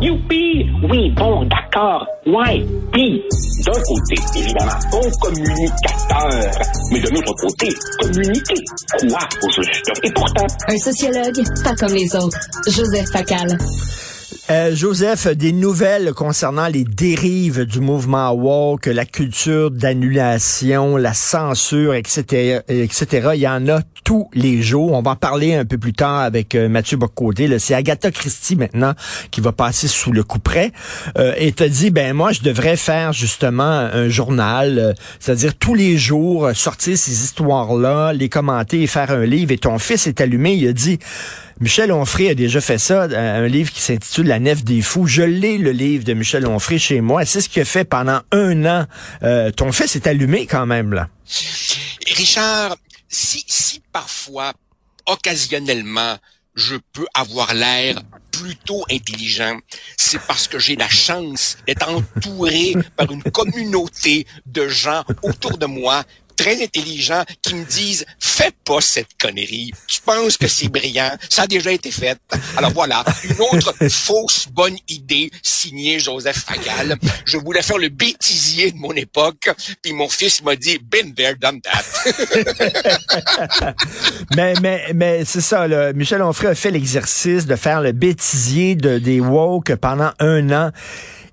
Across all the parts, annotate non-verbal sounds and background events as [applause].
Youpi! Oui, bon, d'accord. Ouais. Puis, d'un côté, évidemment, bon communicateur. Mais de l'autre côté, communiquer. Quoi, au juste? Et pourtant... Un sociologue, pas comme les autres. Joseph Facal. Euh, Joseph, des nouvelles concernant les dérives du mouvement woke, la culture d'annulation, la censure, etc., etc. Il y en a tous les jours. On va en parler un peu plus tard avec euh, Mathieu Bocoté. C'est Agatha Christie maintenant qui va passer sous le coup près euh, et te dit, ben moi, je devrais faire justement un journal, c'est-à-dire tous les jours sortir ces histoires-là, les commenter et faire un livre. Et ton fils est allumé. Il a dit Michel Onfray a déjà fait ça, un livre qui s'intitule La Nef des Fous. Je l'ai, le livre de Michel Onfray, chez moi. C'est ce qu'il a fait pendant un an. Euh, ton fils est allumé quand même, là. Richard, si, si parfois, occasionnellement, je peux avoir l'air plutôt intelligent, c'est parce que j'ai la chance d'être entouré par une communauté de gens autour de moi très intelligents qui me disent fais pas cette connerie. Tu penses que c'est brillant, ça a déjà été fait. Alors voilà, une autre [laughs] fausse bonne idée signée Joseph Fagal. Je voulais faire le bêtisier de mon époque, puis mon fils m'a dit been there done that. [laughs] mais mais mais c'est ça là. Michel Onfray a fait l'exercice de faire le bêtisier de des woke pendant un an.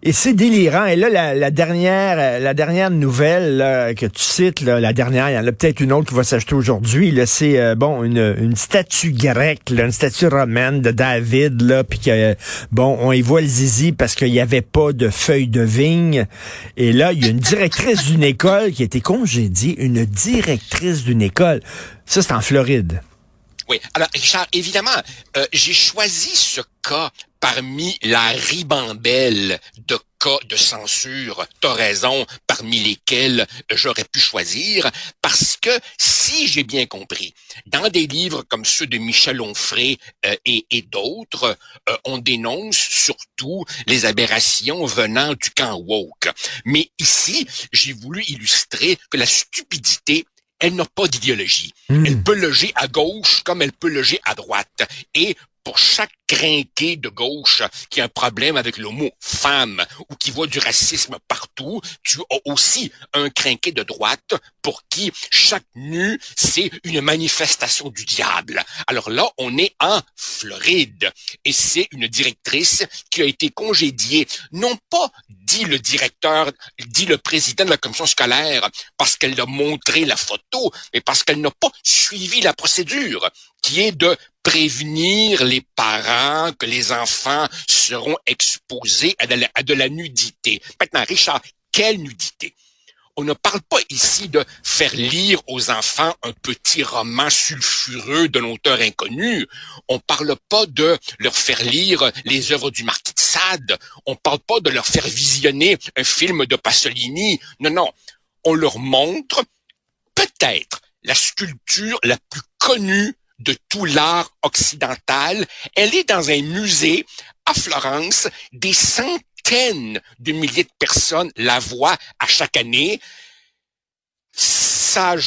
Et c'est délirant. Et là, la, dernière, euh, la dernière nouvelle que tu cites, la dernière, il y en a peut-être une autre qui va s'acheter aujourd'hui. C'est euh, bon une, statue grecque, une statue romaine de David, là, puis que bon, on y voit le zizi parce qu'il n'y avait pas de feuilles de vigne. Et là, il y a une directrice d'une école qui a été congédiée, une directrice d'une école. Ça, c'est en Floride. Oui. Alors, Richard, évidemment, euh, j'ai choisi ce cas parmi la ribambelle de cas de censure, t'as raison, parmi lesquels j'aurais pu choisir, parce que si j'ai bien compris, dans des livres comme ceux de Michel Onfray euh, et, et d'autres, euh, on dénonce surtout les aberrations venant du camp woke. Mais ici, j'ai voulu illustrer que la stupidité elle n'a pas d'idéologie. Hmm. Elle peut loger à gauche comme elle peut loger à droite. Et pour chaque crinqué de gauche qui a un problème avec le mot femme ou qui voit du racisme partout, tu as aussi un crinqué de droite pour qui chaque nu, c'est une manifestation du diable. Alors là, on est en Floride et c'est une directrice qui a été congédiée, non pas dit le directeur, dit le président de la commission scolaire, parce qu'elle a montré la photo, mais parce qu'elle n'a pas suivi la procédure qui est de prévenir les parents que les enfants seront exposés à de la, nudité. Maintenant, Richard, quelle nudité? On ne parle pas ici de faire lire aux enfants un petit roman sulfureux d'un auteur inconnu. On parle pas de leur faire lire les œuvres du marquis de Sade. On parle pas de leur faire visionner un film de Pasolini. Non, non. On leur montre peut-être la sculpture la plus connue de tout l'art occidental. Elle est dans un musée à Florence. Des centaines de milliers de personnes la voient à chaque année. Ça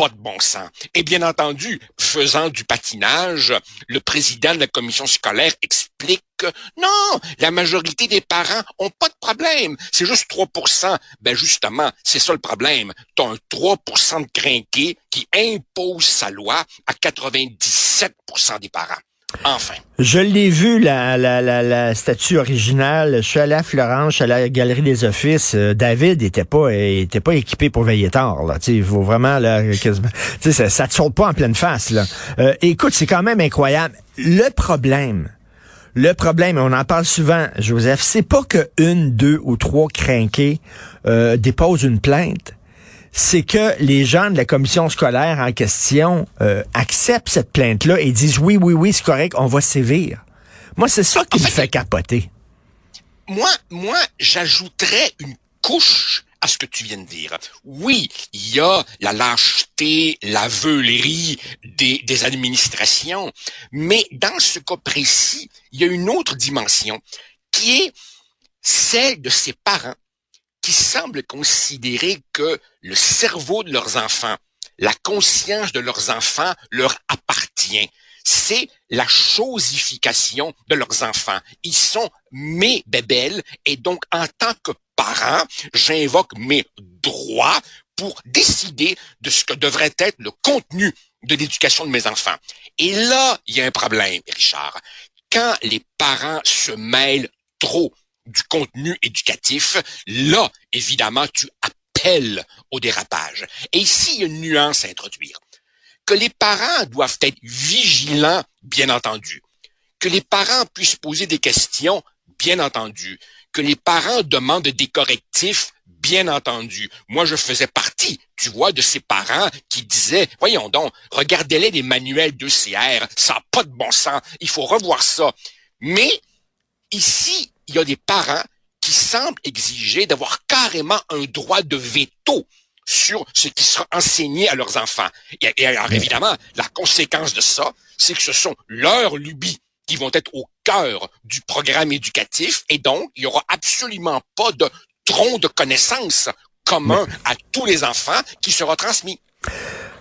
pas de bon sens. Et bien entendu, faisant du patinage, le président de la commission scolaire explique que non, la majorité des parents ont pas de problème. C'est juste 3% Ben justement, c'est ça le problème. Tu as un 3% de crinqués qui impose sa loi à 97% des parents. Enfin. Je l'ai vu, la, la, la, statue originale. Je suis allé à Florence, je suis allé à la Galerie des Offices. Euh, David était pas était pas équipé pour veiller tard. Là. il faut vraiment là, ça, ça te saute pas en pleine face. Là. Euh, écoute, c'est quand même incroyable. Le problème, le problème, on en parle souvent, Joseph, c'est pas que une, deux ou trois crinqués euh, déposent une plainte c'est que les gens de la commission scolaire en question euh, acceptent cette plainte-là et disent oui, oui, oui, c'est correct, on va sévir. Moi, c'est ça qui me fait capoter. Moi, moi, j'ajouterais une couche à ce que tu viens de dire. Oui, il y a la lâcheté, la veulerie des, des administrations, mais dans ce cas précis, il y a une autre dimension qui est celle de ces parents qui semblent considérer que le cerveau de leurs enfants, la conscience de leurs enfants leur appartient. c'est la chosification de leurs enfants. Ils sont mes bébelles et donc en tant que parent, j'invoque mes droits pour décider de ce que devrait être le contenu de l'éducation de mes enfants. Et là, il y a un problème, Richard. Quand les parents se mêlent trop du contenu éducatif, là, évidemment, tu appelles au dérapage. Et ici, il y a une nuance à introduire. Que les parents doivent être vigilants, bien entendu. Que les parents puissent poser des questions, bien entendu. Que les parents demandent des correctifs, bien entendu. Moi, je faisais partie, tu vois, de ces parents qui disaient, voyons donc, regardez-les des manuels d'ECR, ça n'a pas de bon sens, il faut revoir ça. Mais ici, il y a des parents qui semblent exiger d'avoir carrément un droit de veto sur ce qui sera enseigné à leurs enfants. Et, alors, évidemment, la conséquence de ça, c'est que ce sont leurs lubies qui vont être au cœur du programme éducatif et donc il y aura absolument pas de tronc de connaissances commun à tous les enfants qui sera transmis.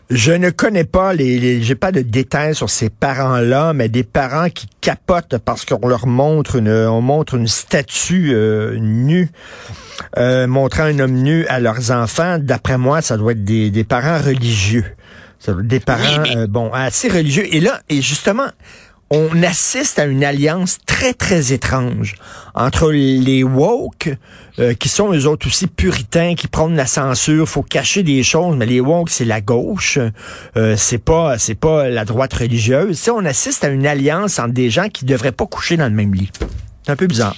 Je ne connais pas les, j'ai pas de détails sur ces parents-là, mais des parents qui capotent parce qu'on leur montre une, on montre une statue euh, nue, euh, montrant un homme nu à leurs enfants. D'après moi, ça doit être des, des parents religieux. Ça doit être des parents, euh, bon, assez religieux. Et là, et justement, on assiste à une alliance très, très étrange entre les woke, euh, qui sont eux autres aussi puritains, qui prennent la censure, faut cacher des choses, mais les woke, c'est la gauche, euh, c'est pas c'est pas la droite religieuse. on assiste à une alliance entre des gens qui devraient pas coucher dans le même lit. C'est un peu bizarre.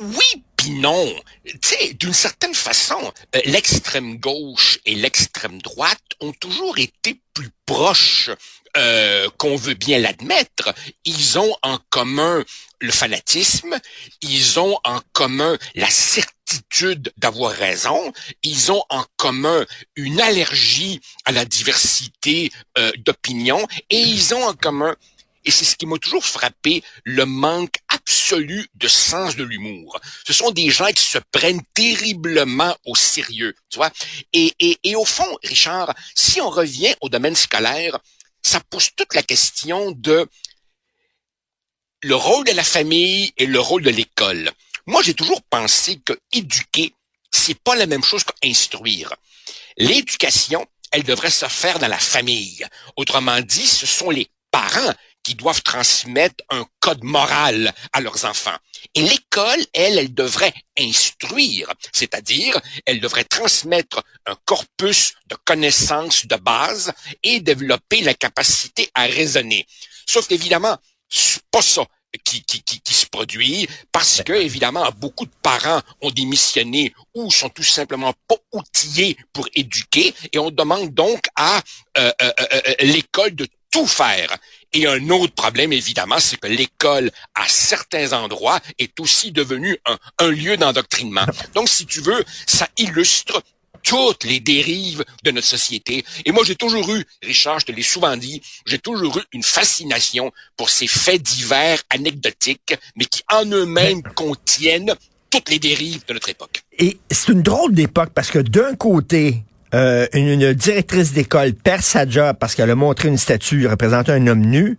Oui, puis non. Tu sais, d'une certaine façon, euh, l'extrême gauche et l'extrême droite ont toujours été plus proches euh, qu'on veut bien l'admettre, ils ont en commun le fanatisme, ils ont en commun la certitude d'avoir raison, ils ont en commun une allergie à la diversité euh, d'opinions et ils ont en commun et c'est ce qui m'a toujours frappé, le manque absolu de sens de l'humour. Ce sont des gens qui se prennent terriblement au sérieux, tu vois? Et, et, et au fond, Richard, si on revient au domaine scolaire, ça pose toute la question de le rôle de la famille et le rôle de l'école. Moi, j'ai toujours pensé que éduquer, c'est pas la même chose qu'instruire. L'éducation, elle devrait se faire dans la famille. Autrement dit, ce sont les parents qui doivent transmettre un code moral à leurs enfants. Et l'école, elle, elle devrait instruire, c'est-à-dire elle devrait transmettre un corpus de connaissances de base et développer la capacité à raisonner. Sauf qu'évidemment, c'est pas ça qui, qui, qui, qui, se produit parce que évidemment beaucoup de parents ont démissionné ou sont tout simplement pas outillés pour éduquer et on demande donc à euh, euh, euh, l'école de tout faire. Et un autre problème, évidemment, c'est que l'école, à certains endroits, est aussi devenue un, un lieu d'endoctrinement. Donc, si tu veux, ça illustre toutes les dérives de notre société. Et moi, j'ai toujours eu, Richard, je te l'ai souvent dit, j'ai toujours eu une fascination pour ces faits divers anecdotiques, mais qui en eux-mêmes contiennent toutes les dérives de notre époque. Et c'est une drôle d'époque parce que d'un côté, euh, une, directrice d'école perd sa job parce qu'elle a montré une statue représentant un homme nu.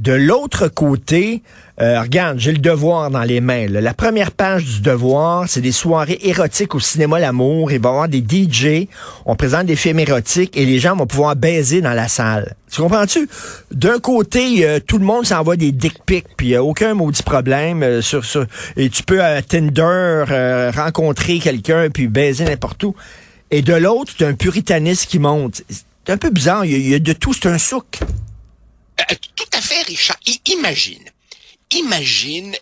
De l'autre côté, euh, regarde, j'ai le devoir dans les mains. La première page du devoir, c'est des soirées érotiques au cinéma L'amour. Il va y avoir des DJ, on présente des films érotiques et les gens vont pouvoir baiser dans la salle. Tu comprends-tu? D'un côté, euh, tout le monde s'envoie des dick pics, puis il a aucun maudit problème sur ça. Et tu peux à Tinder rencontrer quelqu'un puis baiser n'importe où. Et de l'autre, c'est un puritanisme qui monte. C'est un peu bizarre. Il y a, de tout, c'est un souk. Euh, tout à fait, Richard. imagine, imagine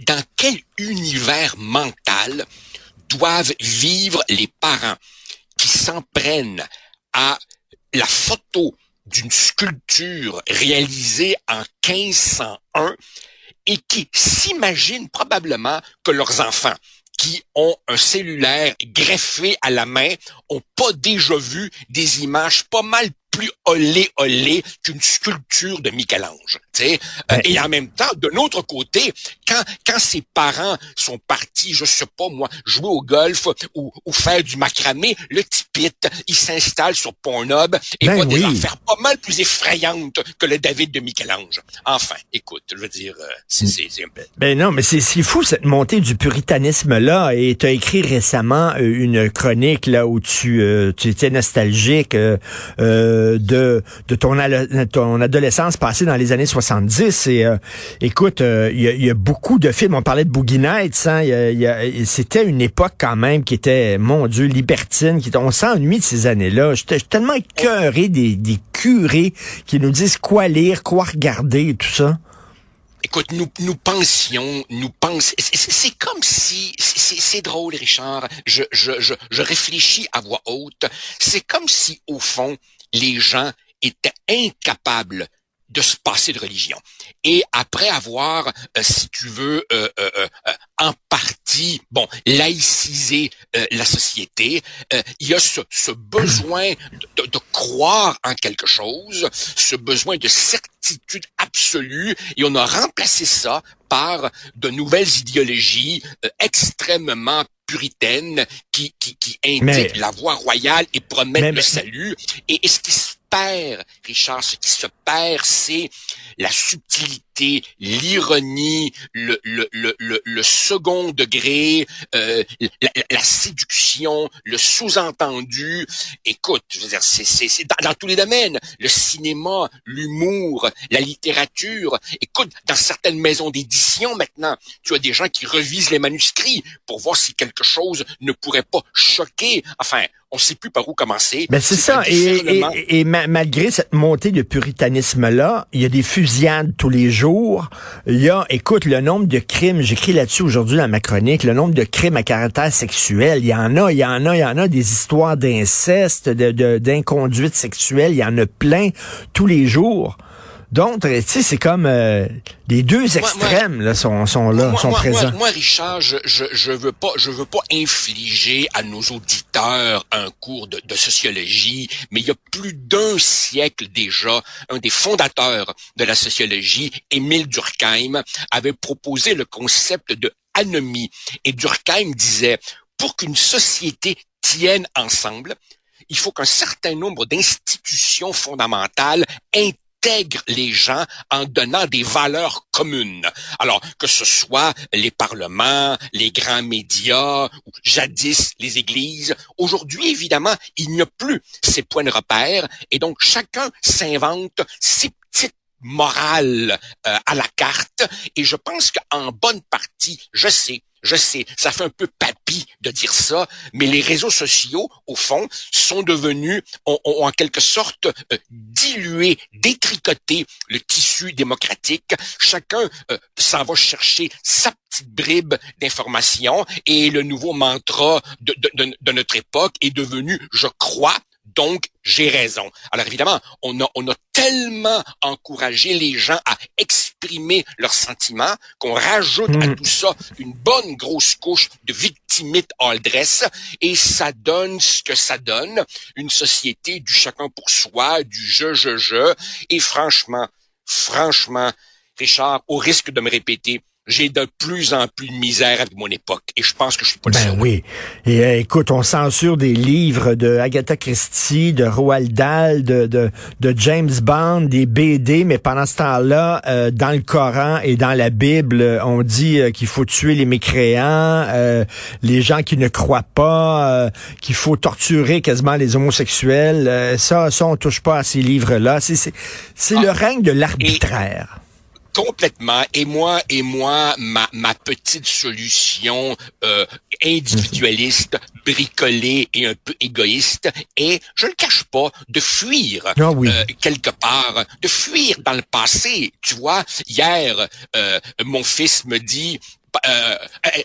dans quel univers mental doivent vivre les parents qui s'en prennent à la photo d'une sculpture réalisée en 1501 et qui s'imaginent probablement que leurs enfants, qui ont un cellulaire greffé à la main ont pas déjà vu des images pas mal plus olé olé qu'une sculpture de Michel-Ange. Euh, ben, et en même temps, de l'autre côté, quand quand ses parents sont partis, je sais pas moi, jouer au golf ou, ou faire du macramé, le tipite, il s'installe sur Pornhub et ben voit des affaires pas mal plus effrayantes que le David de Michel-Ange. Enfin, écoute, je veux dire, euh, c'est ben non, mais c'est fou cette montée du puritanisme là. Et tu as écrit récemment euh, une chronique là où tu tu étais nostalgique de de ton adolescence passée dans les années 60 70. Et euh, écoute, euh, il y, a beaucoup de films. On parlait de Boogie Nights. Hein, C'était une époque quand même qui était, mon Dieu, libertine. Qui, on s'ennuie de ces années-là. J'étais tellement écœuré des, des curés qui nous disent quoi lire, quoi regarder et tout ça. Écoute, nous, nous pensions, nous pensions, c'est comme si, c'est drôle, Richard, je, je, je, je réfléchis à voix haute, c'est comme si, au fond, les gens étaient incapables de se passer de religion. Et après avoir, euh, si tu veux, euh, euh, en partie, bon, laïciser la société, il y a ce, ce besoin de, de, croire en quelque chose, ce besoin de certitude absolue, et on a remplacé ça par de nouvelles idéologies extrêmement puritaines qui, qui, qui indiquent la voie royale et promettent le salut. Et, et ce qui se Richard, ce qui se perd, c'est la subtilité, l'ironie, le, le, le, le, second degré, euh, la, séduction, le sous-entendu. Écoute, je veux dire, c'est, c'est, dans, dans, tous les domaines, le cinéma, l'humour, la littérature. Écoute, dans certaines maisons d'édition maintenant, tu as des gens qui revisent les manuscrits pour voir si quelque chose ne pourrait pas choquer. Enfin, on ne sait plus par où commencer. Ben c'est ça. Et, et, malgré cette montée de puritanisme-là, il y a des tous les jours. Il y a, écoute, le nombre de crimes, j'écris là-dessus aujourd'hui dans ma chronique, le nombre de crimes à caractère sexuel, il y en a, il y en a, il y en a des histoires d'inceste, de, d'inconduite sexuelle, il y en a plein tous les jours. Donc, tu sais, c'est comme euh, les deux extrêmes là sont, sont là, sont présents. Moi, Richard, je, je, je veux pas, je veux pas infliger à nos auditeurs un cours de, de sociologie, mais il y a plus d'un siècle déjà, un des fondateurs de la sociologie, Émile Durkheim, avait proposé le concept de anomie. Et Durkheim disait, pour qu'une société tienne ensemble, il faut qu'un certain nombre d'institutions fondamentales intègre les gens en donnant des valeurs communes. Alors, que ce soit les parlements, les grands médias, ou jadis les églises, aujourd'hui, évidemment, il n'y a plus ces points de repère et donc chacun s'invente ses petites morales euh, à la carte et je pense qu'en bonne partie, je sais, je sais, ça fait un peu papy de dire ça, mais les réseaux sociaux, au fond, sont devenus, ont, en quelque sorte euh, dilué, détricoté le tissu démocratique. Chacun euh, s'en va chercher sa petite bribe d'information et le nouveau mantra de, de notre époque est devenu, je crois, donc j'ai raison. Alors évidemment, on a, on a tellement encouragé les gens à exprimer leurs sentiments qu'on rajoute à hmm. tout ça une bonne grosse couche de victimite all dress et ça donne ce que ça donne, une société du chacun pour soi, du je, je, je. Et franchement, franchement, Richard, au risque de me répéter, j'ai de plus en plus de misère avec mon époque. Et je pense que je suis pas le ben oui. Et euh, écoute, on censure des livres de Agatha Christie, de Roald Dahl, de, de, de James Bond, des BD, mais pendant ce temps-là, euh, dans le Coran et dans la Bible, on dit euh, qu'il faut tuer les mécréants, les gens qui ne croient pas, qu'il faut torturer quasiment les homosexuels. ça, ça, on touche pas à ces livres-là. C'est, c'est, c'est le ah. règne de l'arbitraire. Complètement. Et moi, et moi, ma, ma petite solution euh, individualiste, bricolée et un peu égoïste est, je ne cache pas, de fuir ah euh, quelque part, de fuir dans le passé. Tu vois, hier, euh, mon fils me dit, euh,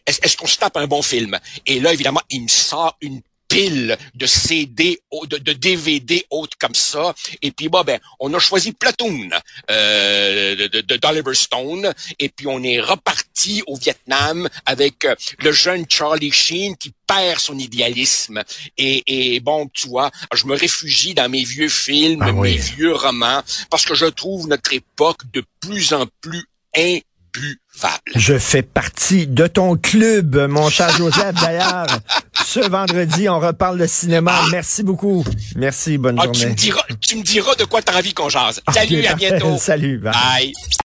est-ce qu'on se tape un bon film? Et là, évidemment, il me sort une pile de CD, de, de DVD hautes comme ça. Et puis, bah, ben, on a choisi Platoon euh, de, de, d'Oliver Stone. Et puis, on est reparti au Vietnam avec euh, le jeune Charlie Sheen qui perd son idéalisme. Et, et bon, tu vois, je me réfugie dans mes vieux films, Ah oui. mes vieux romans, parce que je trouve notre époque de plus en plus imbuvable. Je fais partie de ton club, mon cher Joseph. [laughs] D'ailleurs, ce vendredi, on reparle de cinéma. Merci beaucoup. Merci, bonne Ah, tu journée. me diras, tu me diras de quoi t'as envie qu'on jase. Salut, Ok, à bientôt. Salut. bye. Bye.